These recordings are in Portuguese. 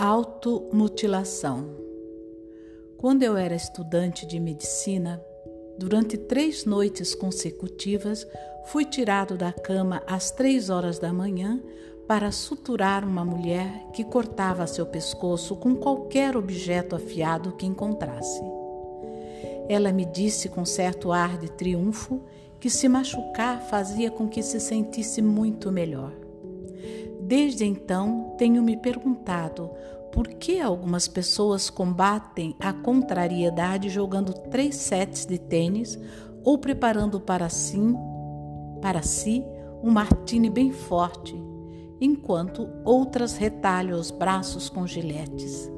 Automutilação. Quando eu era estudante de medicina, durante três noites consecutivas, fui tirado da cama às três horas da manhã para suturar uma mulher que cortava seu pescoço com qualquer objeto afiado que encontrasse. Ela me disse com certo ar de triunfo que se machucar fazia com que se sentisse muito melhor. Desde então, tenho me perguntado por que algumas pessoas combatem a contrariedade jogando três sets de tênis ou preparando para si, para si um martini bem forte, enquanto outras retalham os braços com giletes.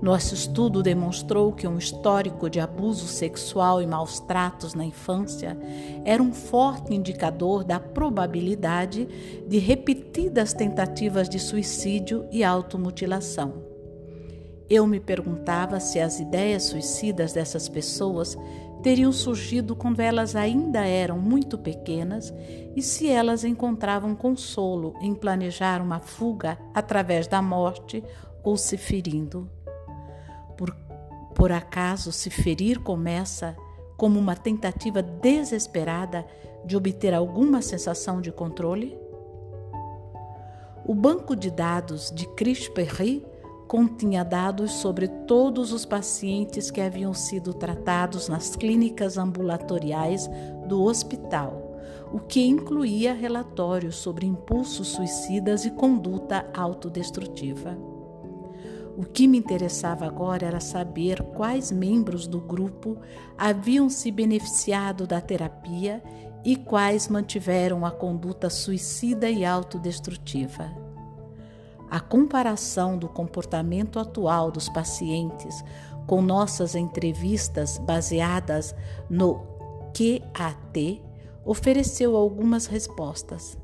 Nosso estudo demonstrou que um histórico de abuso sexual e maus tratos na infância era um forte indicador da probabilidade de repetidas tentativas de suicídio e automutilação. Eu me perguntava se as ideias suicidas dessas pessoas teriam surgido quando elas ainda eram muito pequenas e se elas encontravam consolo em planejar uma fuga através da morte ou se ferindo. Por, por acaso se ferir começa como uma tentativa desesperada de obter alguma sensação de controle? O banco de dados de Chris Perry continha dados sobre todos os pacientes que haviam sido tratados nas clínicas ambulatoriais do hospital, o que incluía relatórios sobre impulsos suicidas e conduta autodestrutiva. O que me interessava agora era saber quais membros do grupo haviam se beneficiado da terapia e quais mantiveram a conduta suicida e autodestrutiva. A comparação do comportamento atual dos pacientes com nossas entrevistas baseadas no QAT ofereceu algumas respostas.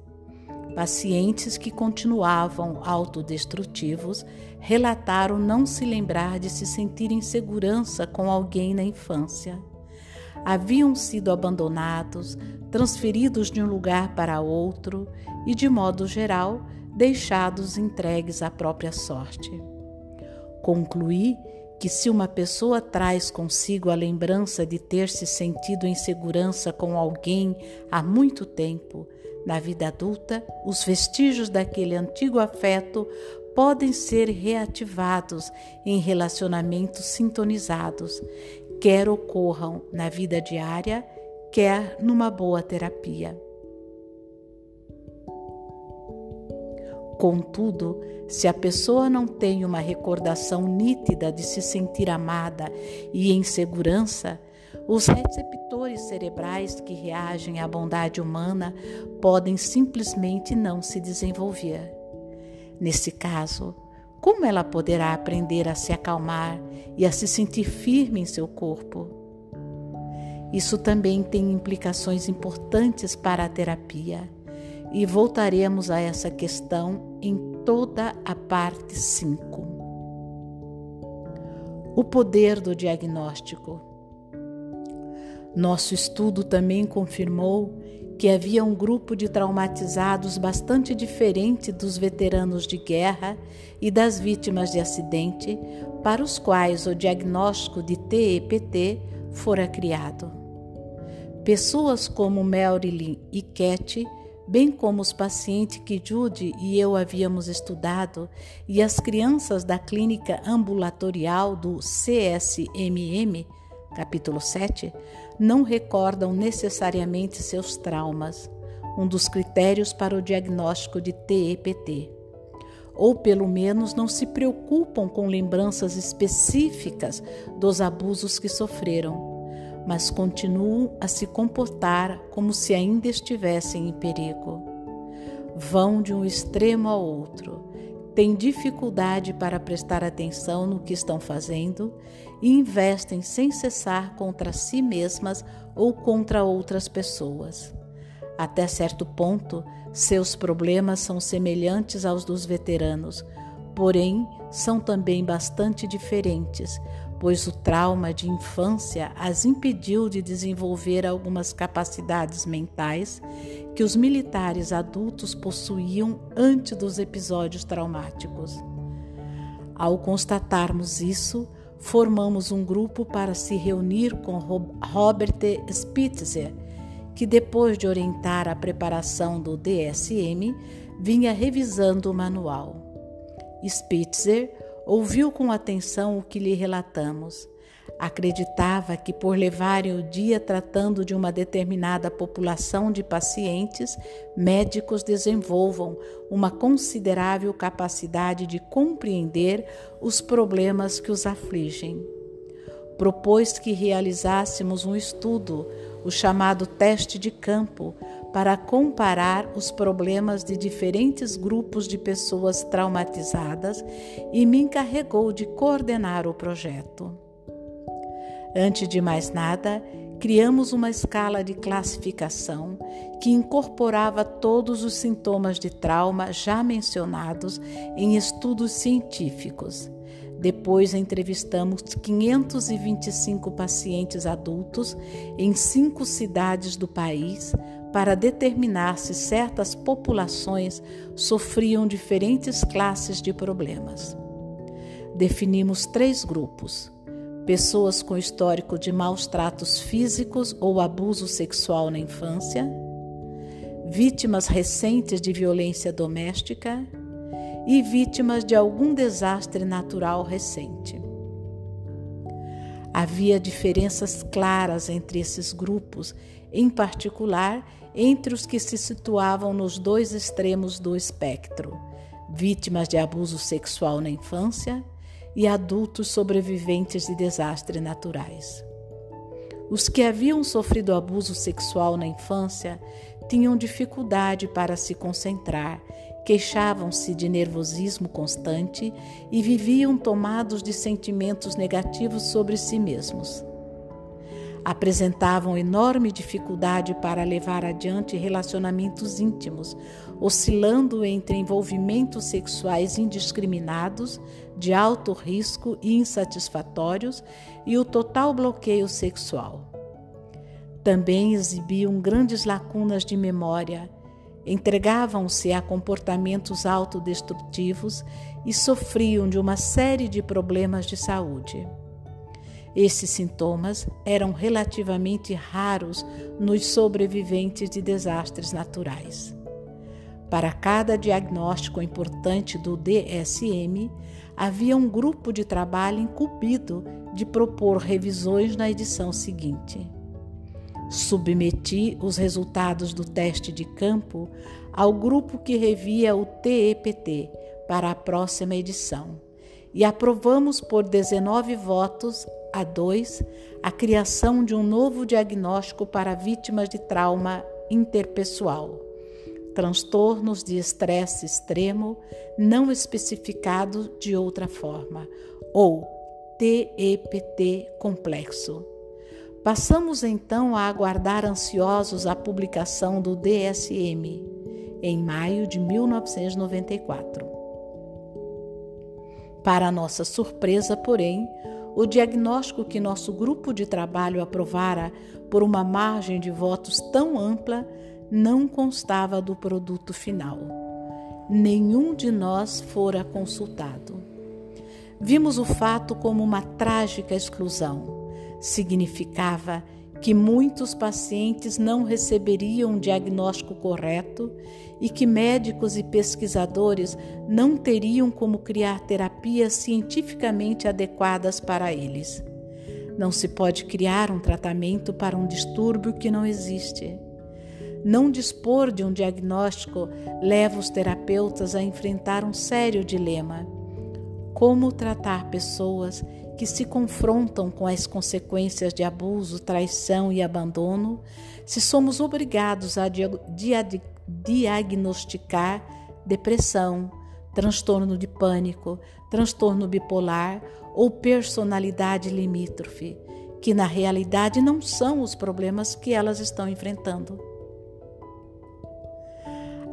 Pacientes que continuavam autodestrutivos relataram não se lembrar de se sentir em segurança com alguém na infância. Haviam sido abandonados, transferidos de um lugar para outro e, de modo geral, deixados entregues à própria sorte. Concluí que se uma pessoa traz consigo a lembrança de ter se sentido em segurança com alguém há muito tempo, na vida adulta, os vestígios daquele antigo afeto podem ser reativados em relacionamentos sintonizados, quer ocorram na vida diária, quer numa boa terapia. Contudo, se a pessoa não tem uma recordação nítida de se sentir amada e em segurança, os receptores cerebrais que reagem à bondade humana podem simplesmente não se desenvolver. Nesse caso, como ela poderá aprender a se acalmar e a se sentir firme em seu corpo? Isso também tem implicações importantes para a terapia, e voltaremos a essa questão em toda a parte 5. O poder do diagnóstico. Nosso estudo também confirmou que havia um grupo de traumatizados bastante diferente dos veteranos de guerra e das vítimas de acidente, para os quais o diagnóstico de TEPT fora criado. Pessoas como Marilyn e Cat, bem como os pacientes que Judy e eu havíamos estudado, e as crianças da clínica ambulatorial do CSMM, capítulo 7, não recordam necessariamente seus traumas, um dos critérios para o diagnóstico de TEPT. Ou pelo menos não se preocupam com lembranças específicas dos abusos que sofreram, mas continuam a se comportar como se ainda estivessem em perigo. Vão de um extremo ao outro têm dificuldade para prestar atenção no que estão fazendo e investem sem cessar contra si mesmas ou contra outras pessoas. Até certo ponto, seus problemas são semelhantes aos dos veteranos, porém são também bastante diferentes, pois o trauma de infância as impediu de desenvolver algumas capacidades mentais que os militares adultos possuíam antes dos episódios traumáticos. Ao constatarmos isso, formamos um grupo para se reunir com Robert Spitzer, que depois de orientar a preparação do DSM, vinha revisando o manual. Spitzer ouviu com atenção o que lhe relatamos. Acreditava que, por levarem o dia tratando de uma determinada população de pacientes, médicos desenvolvam uma considerável capacidade de compreender os problemas que os afligem. Propôs que realizássemos um estudo, o chamado teste de campo, para comparar os problemas de diferentes grupos de pessoas traumatizadas e me encarregou de coordenar o projeto. Antes de mais nada, criamos uma escala de classificação que incorporava todos os sintomas de trauma já mencionados em estudos científicos. Depois entrevistamos 525 pacientes adultos em cinco cidades do país para determinar se certas populações sofriam diferentes classes de problemas. Definimos três grupos: pessoas com histórico de maus tratos físicos ou abuso sexual na infância, vítimas recentes de violência doméstica. E vítimas de algum desastre natural recente. Havia diferenças claras entre esses grupos, em particular entre os que se situavam nos dois extremos do espectro, vítimas de abuso sexual na infância e adultos sobreviventes de desastres naturais. Os que haviam sofrido abuso sexual na infância tinham dificuldade para se concentrar, queixavam-se de nervosismo constante e viviam tomados de sentimentos negativos sobre si mesmos apresentavam enorme dificuldade para levar adiante relacionamentos íntimos, oscilando entre envolvimentos sexuais indiscriminados, de alto risco e insatisfatórios, e o total bloqueio sexual. Também exibiam grandes lacunas de memória, entregavam-se a comportamentos autodestrutivos e sofriam de uma série de problemas de saúde. Esses sintomas eram relativamente raros nos sobreviventes de desastres naturais. Para cada diagnóstico importante do DSM, havia um grupo de trabalho incumbido de propor revisões na edição seguinte. Submeti os resultados do teste de campo ao grupo que revia o TEPT para a próxima edição e aprovamos por 19 votos a dois, a criação de um novo diagnóstico para vítimas de trauma interpessoal, transtornos de estresse extremo não especificado de outra forma, ou TEPT complexo. Passamos então a aguardar ansiosos a publicação do DSM, em maio de 1994. Para nossa surpresa, porém, o diagnóstico que nosso grupo de trabalho aprovara por uma margem de votos tão ampla não constava do produto final. Nenhum de nós fora consultado. Vimos o fato como uma trágica exclusão. Significava que muitos pacientes não receberiam um diagnóstico correto e que médicos e pesquisadores não teriam como criar terapias cientificamente adequadas para eles. Não se pode criar um tratamento para um distúrbio que não existe. Não dispor de um diagnóstico leva os terapeutas a enfrentar um sério dilema: como tratar pessoas que se confrontam com as consequências de abuso, traição e abandono, se somos obrigados a diagnosticar depressão, transtorno de pânico, transtorno bipolar ou personalidade limítrofe, que na realidade não são os problemas que elas estão enfrentando.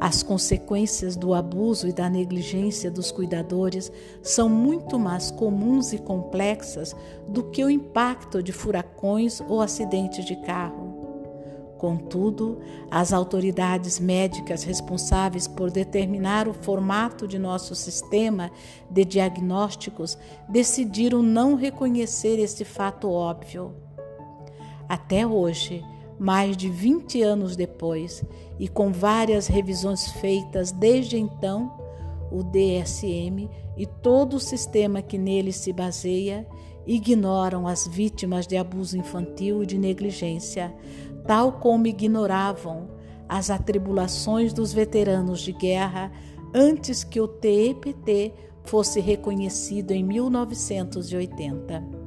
As consequências do abuso e da negligência dos cuidadores são muito mais comuns e complexas do que o impacto de furacões ou acidentes de carro. Contudo, as autoridades médicas responsáveis por determinar o formato de nosso sistema de diagnósticos decidiram não reconhecer esse fato óbvio. Até hoje, mais de 20 anos depois, e com várias revisões feitas desde então, o DSM e todo o sistema que nele se baseia ignoram as vítimas de abuso infantil e de negligência, tal como ignoravam as atribulações dos veteranos de guerra antes que o TEPT fosse reconhecido em 1980.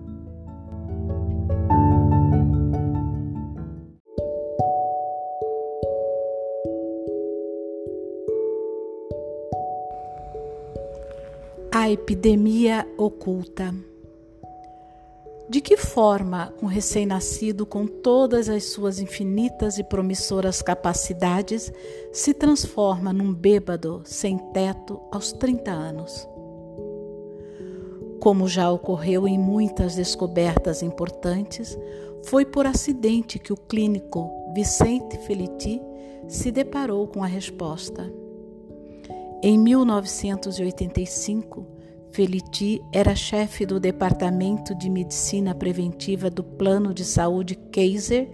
A epidemia oculta. De que forma um recém-nascido, com todas as suas infinitas e promissoras capacidades, se transforma num bêbado sem teto aos 30 anos? Como já ocorreu em muitas descobertas importantes, foi por acidente que o clínico Vicente Feliti se deparou com a resposta. Em 1985, Feliti era chefe do Departamento de Medicina Preventiva do Plano de Saúde Kaiser,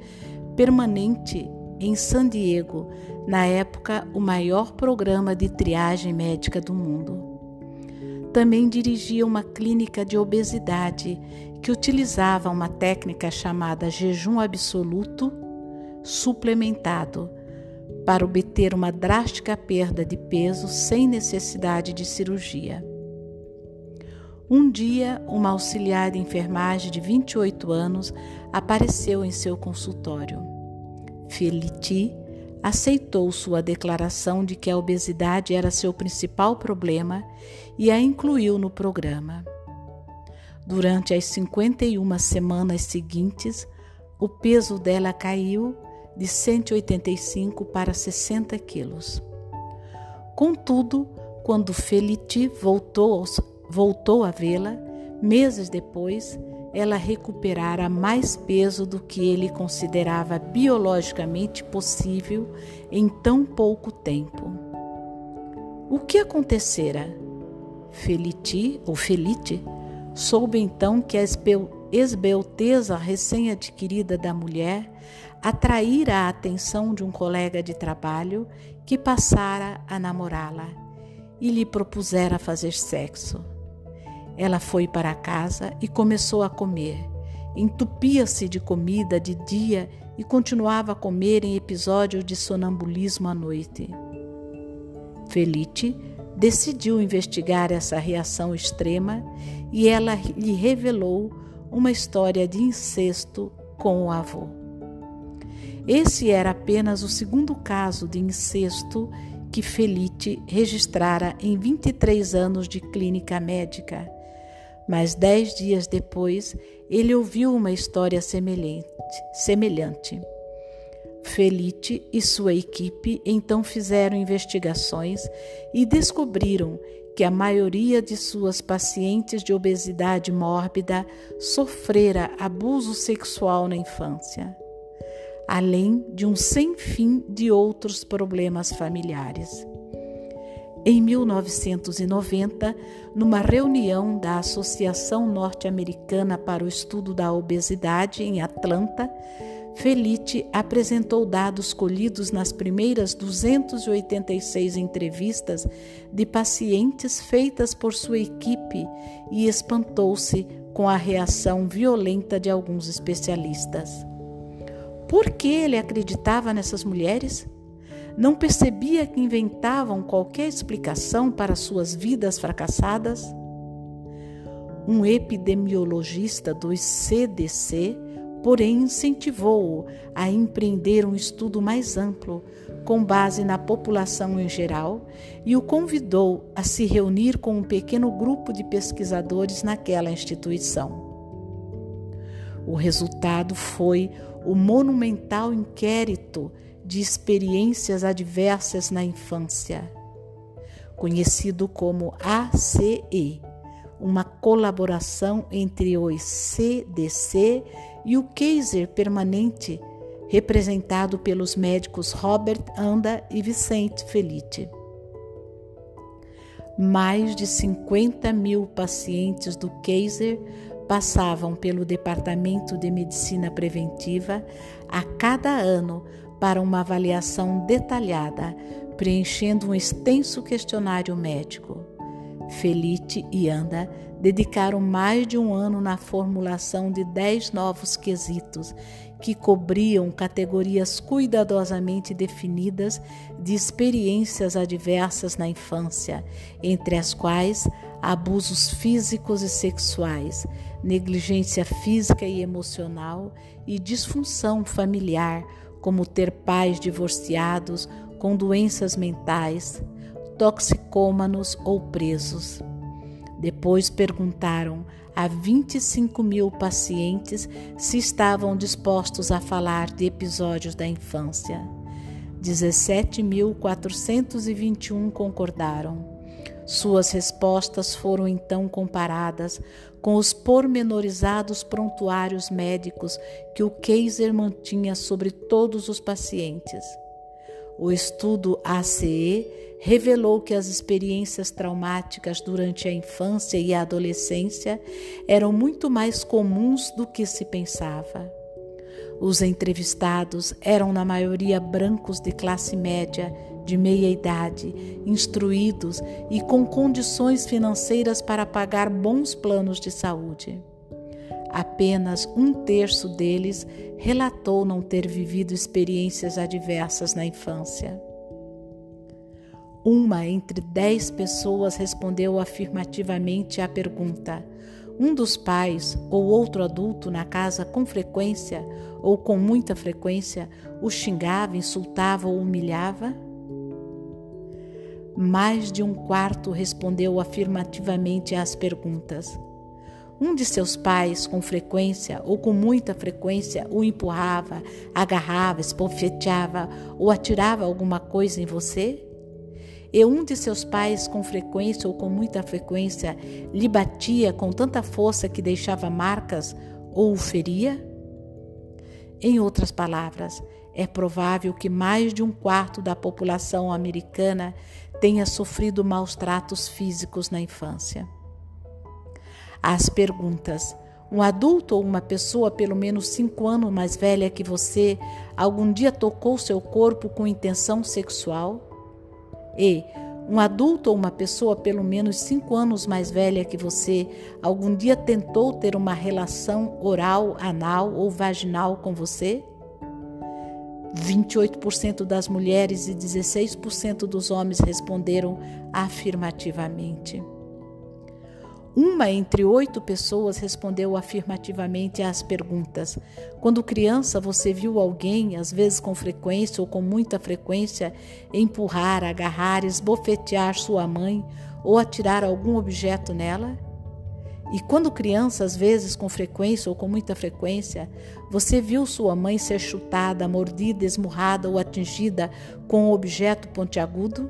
permanente em San Diego, na época o maior programa de triagem médica do mundo. Também dirigia uma clínica de obesidade que utilizava uma técnica chamada jejum absoluto suplementado para obter uma drástica perda de peso sem necessidade de cirurgia. Um dia, uma auxiliar de enfermagem de 28 anos apareceu em seu consultório. Feliti aceitou sua declaração de que a obesidade era seu principal problema e a incluiu no programa. Durante as 51 semanas seguintes, o peso dela caiu de 185 para 60 quilos. Contudo, quando Feliti voltou voltou a vê-la, meses depois, ela recuperara mais peso do que ele considerava biologicamente possível em tão pouco tempo. O que acontecera? Feliti, ou Felite, soube então que a esbelteza recém-adquirida da mulher atraíra a atenção de um colega de trabalho que passara a namorá-la e lhe propusera fazer sexo. Ela foi para casa e começou a comer. Entupia-se de comida de dia e continuava a comer em episódios de sonambulismo à noite. Felite decidiu investigar essa reação extrema e ela lhe revelou uma história de incesto com o avô. Esse era apenas o segundo caso de incesto que Felite registrara em 23 anos de clínica médica mas dez dias depois ele ouviu uma história semelhante. semelhante. Felite e sua equipe então fizeram investigações e descobriram que a maioria de suas pacientes de obesidade mórbida sofrera abuso sexual na infância, além de um sem fim de outros problemas familiares. Em 1990, numa reunião da Associação Norte-Americana para o Estudo da Obesidade em Atlanta, Felite apresentou dados colhidos nas primeiras 286 entrevistas de pacientes feitas por sua equipe e espantou-se com a reação violenta de alguns especialistas. Por que ele acreditava nessas mulheres? Não percebia que inventavam qualquer explicação para suas vidas fracassadas? Um epidemiologista do CDC, porém, incentivou-o a empreender um estudo mais amplo, com base na população em geral, e o convidou a se reunir com um pequeno grupo de pesquisadores naquela instituição. O resultado foi o monumental inquérito de experiências adversas na infância, conhecido como ACE, uma colaboração entre o CDC e o Kaiser Permanente, representado pelos médicos Robert Anda e Vicente Felite. Mais de 50 mil pacientes do Kaiser passavam pelo Departamento de Medicina Preventiva a cada ano para uma avaliação detalhada, preenchendo um extenso questionário médico. Felite e Anda dedicaram mais de um ano na formulação de dez novos quesitos que cobriam categorias cuidadosamente definidas de experiências adversas na infância, entre as quais abusos físicos e sexuais, negligência física e emocional e disfunção familiar, como ter pais divorciados com doenças mentais, toxicômanos ou presos. Depois perguntaram a 25 mil pacientes se estavam dispostos a falar de episódios da infância. 17.421 concordaram. Suas respostas foram então comparadas com os pormenorizados prontuários médicos que o Kaiser mantinha sobre todos os pacientes. O estudo ACE revelou que as experiências traumáticas durante a infância e a adolescência eram muito mais comuns do que se pensava. Os entrevistados eram, na maioria, brancos de classe média, de meia idade, instruídos e com condições financeiras para pagar bons planos de saúde. Apenas um terço deles relatou não ter vivido experiências adversas na infância. Uma entre dez pessoas respondeu afirmativamente à pergunta: um dos pais ou outro adulto na casa com frequência ou com muita frequência o xingava, insultava ou humilhava? Mais de um quarto respondeu afirmativamente às perguntas. Um de seus pais, com frequência ou com muita frequência, o empurrava, agarrava, esbofeteava ou atirava alguma coisa em você? E um de seus pais, com frequência ou com muita frequência, lhe batia com tanta força que deixava marcas ou o feria? Em outras palavras, é provável que mais de um quarto da população americana tenha sofrido maus tratos físicos na infância. As perguntas: um adulto ou uma pessoa pelo menos cinco anos mais velha que você algum dia tocou seu corpo com intenção sexual? E um adulto ou uma pessoa pelo menos cinco anos mais velha que você algum dia tentou ter uma relação oral, anal ou vaginal com você? 28% das mulheres e 16% dos homens responderam afirmativamente. Uma entre oito pessoas respondeu afirmativamente às perguntas. Quando criança, você viu alguém, às vezes com frequência ou com muita frequência, empurrar, agarrar, esbofetear sua mãe ou atirar algum objeto nela? E quando criança, às vezes com frequência ou com muita frequência, você viu sua mãe ser chutada, mordida, esmurrada ou atingida com um objeto pontiagudo?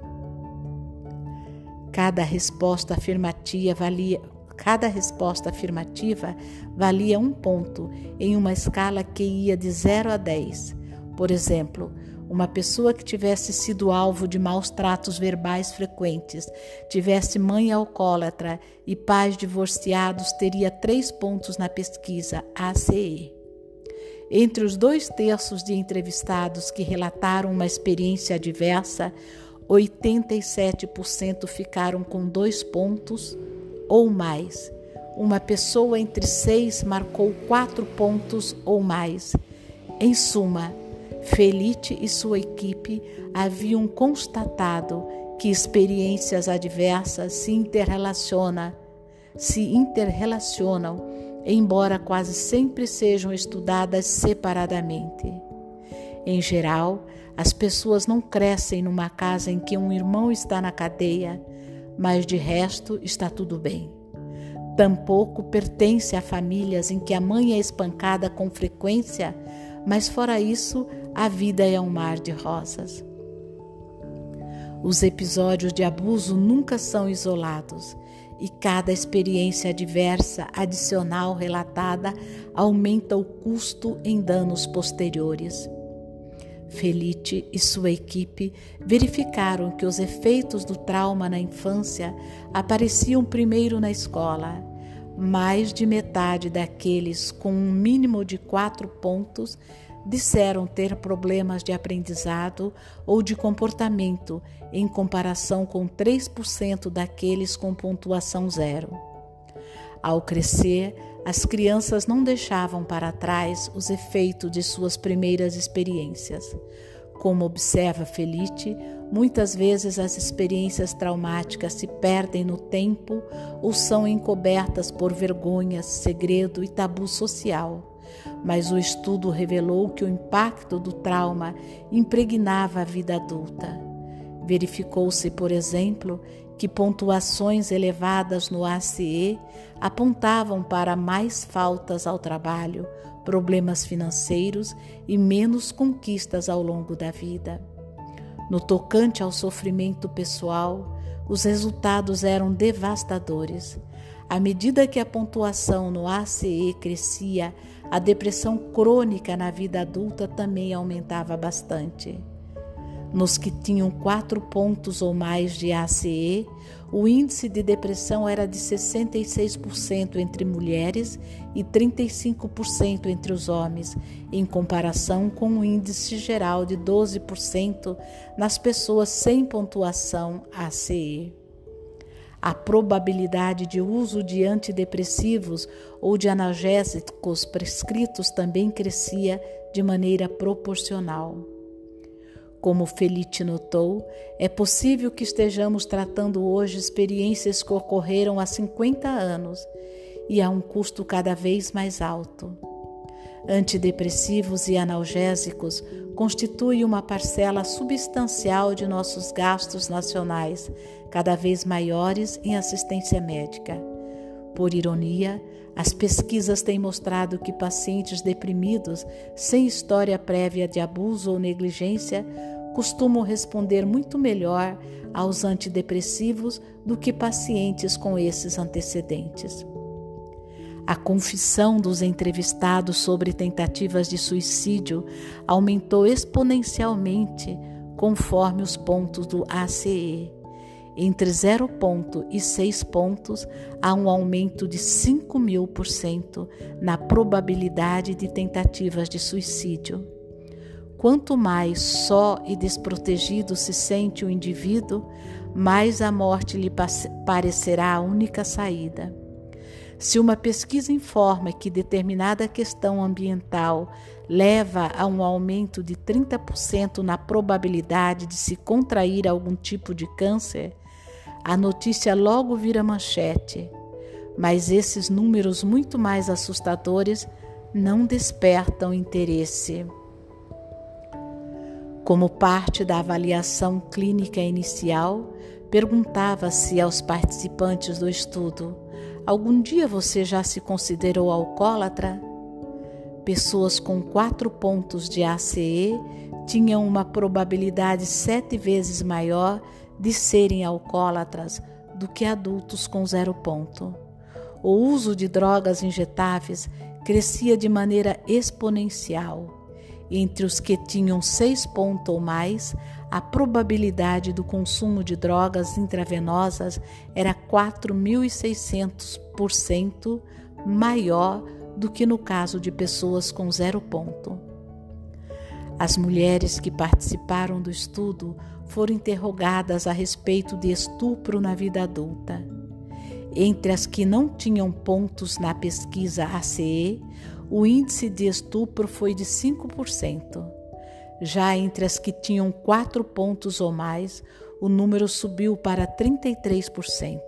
Cada resposta afirmativa valia, cada resposta afirmativa valia um ponto em uma escala que ia de 0 a 10. Por exemplo, uma pessoa que tivesse sido alvo de maus tratos verbais frequentes, tivesse mãe alcoólatra e pais divorciados, teria três pontos na pesquisa ACE. Entre os dois terços de entrevistados que relataram uma experiência adversa, 87% ficaram com dois pontos ou mais. Uma pessoa entre seis marcou quatro pontos ou mais. Em suma, Felite e sua equipe haviam constatado que experiências adversas se interrelacionam, se interrelacionam, embora quase sempre sejam estudadas separadamente. Em geral, as pessoas não crescem numa casa em que um irmão está na cadeia, mas de resto está tudo bem. Tampouco pertence a famílias em que a mãe é espancada com frequência, mas fora isso, a vida é um mar de rosas. Os episódios de abuso nunca são isolados e cada experiência adversa adicional relatada aumenta o custo em danos posteriores. Felite e sua equipe verificaram que os efeitos do trauma na infância apareciam primeiro na escola. Mais de metade daqueles com um mínimo de quatro pontos disseram ter problemas de aprendizado ou de comportamento, em comparação com 3% daqueles com pontuação zero. Ao crescer, as crianças não deixavam para trás os efeitos de suas primeiras experiências. Como observa Felite, muitas vezes as experiências traumáticas se perdem no tempo ou são encobertas por vergonha, segredo e tabu social. Mas o estudo revelou que o impacto do trauma impregnava a vida adulta. Verificou-se, por exemplo, que pontuações elevadas no ACE apontavam para mais faltas ao trabalho, problemas financeiros e menos conquistas ao longo da vida. No tocante ao sofrimento pessoal, os resultados eram devastadores. À medida que a pontuação no ACE crescia, a depressão crônica na vida adulta também aumentava bastante. Nos que tinham quatro pontos ou mais de ACE, o índice de depressão era de 66% entre mulheres e 35% entre os homens, em comparação com o índice geral de 12% nas pessoas sem pontuação ACE. A probabilidade de uso de antidepressivos ou de analgésicos prescritos também crescia de maneira proporcional. Como Felite notou, é possível que estejamos tratando hoje experiências que ocorreram há 50 anos e a um custo cada vez mais alto. Antidepressivos e analgésicos constituem uma parcela substancial de nossos gastos nacionais, cada vez maiores em assistência médica. Por ironia, as pesquisas têm mostrado que pacientes deprimidos, sem história prévia de abuso ou negligência, costumam responder muito melhor aos antidepressivos do que pacientes com esses antecedentes. A confissão dos entrevistados sobre tentativas de suicídio aumentou exponencialmente conforme os pontos do ACE. Entre 0 ponto e 6 pontos, há um aumento de 5 mil por cento na probabilidade de tentativas de suicídio. Quanto mais só e desprotegido se sente o indivíduo, mais a morte lhe parecerá a única saída. Se uma pesquisa informa que determinada questão ambiental leva a um aumento de 30% na probabilidade de se contrair algum tipo de câncer, a notícia logo vira manchete. Mas esses números muito mais assustadores não despertam interesse. Como parte da avaliação clínica inicial, perguntava-se aos participantes do estudo: Algum dia você já se considerou alcoólatra? Pessoas com quatro pontos de ACE tinham uma probabilidade sete vezes maior de serem alcoólatras do que adultos com zero ponto. O uso de drogas injetáveis crescia de maneira exponencial. Entre os que tinham seis pontos ou mais, a probabilidade do consumo de drogas intravenosas era 4.600% maior do que no caso de pessoas com zero ponto. As mulheres que participaram do estudo foram interrogadas a respeito de estupro na vida adulta. Entre as que não tinham pontos na pesquisa ACE, o índice de estupro foi de 5%. Já entre as que tinham quatro pontos ou mais, o número subiu para 33%,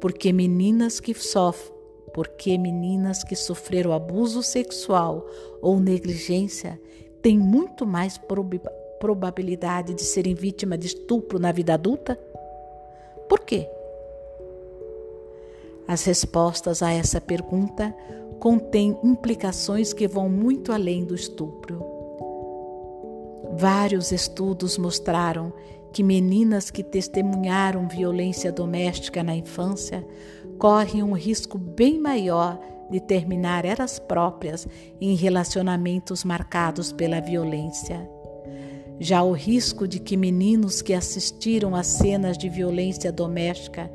porque meninas que sofrem porque meninas que sofreram abuso sexual ou negligência têm muito mais probabilidade de serem vítimas de estupro na vida adulta? Por quê? As respostas a essa pergunta contêm implicações que vão muito além do estupro. Vários estudos mostraram que meninas que testemunharam violência doméstica na infância correm um risco bem maior de terminar elas próprias em relacionamentos marcados pela violência. Já o risco de que meninos que assistiram a cenas de violência doméstica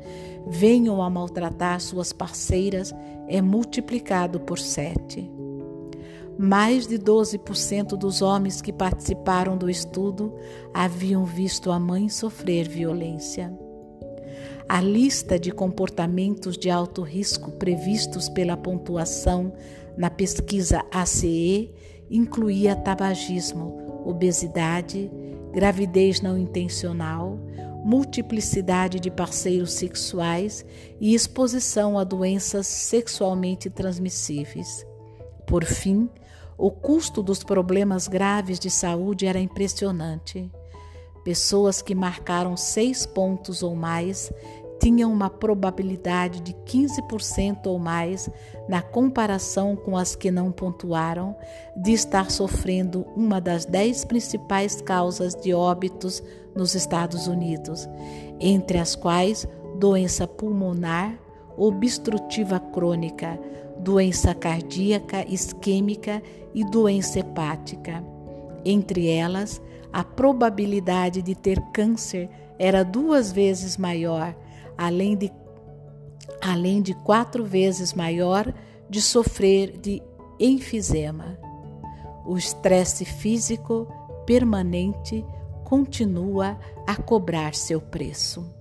venham a maltratar suas parceiras é multiplicado por sete. Mais de 12% dos homens que participaram do estudo haviam visto a mãe sofrer violência. A lista de comportamentos de alto risco previstos pela pontuação na pesquisa ACE incluía tabagismo, obesidade, gravidez não intencional, multiplicidade de parceiros sexuais e exposição a doenças sexualmente transmissíveis. Por fim, o custo dos problemas graves de saúde era impressionante. Pessoas que marcaram seis pontos ou mais tinham uma probabilidade de 15% ou mais, na comparação com as que não pontuaram, de estar sofrendo uma das dez principais causas de óbitos nos Estados Unidos, entre as quais doença pulmonar, obstrutiva crônica, doença cardíaca isquêmica e doença hepática. Entre elas, a probabilidade de ter câncer era duas vezes maior além de, além de quatro vezes maior de sofrer de enfisema. O estresse físico permanente continua a cobrar seu preço.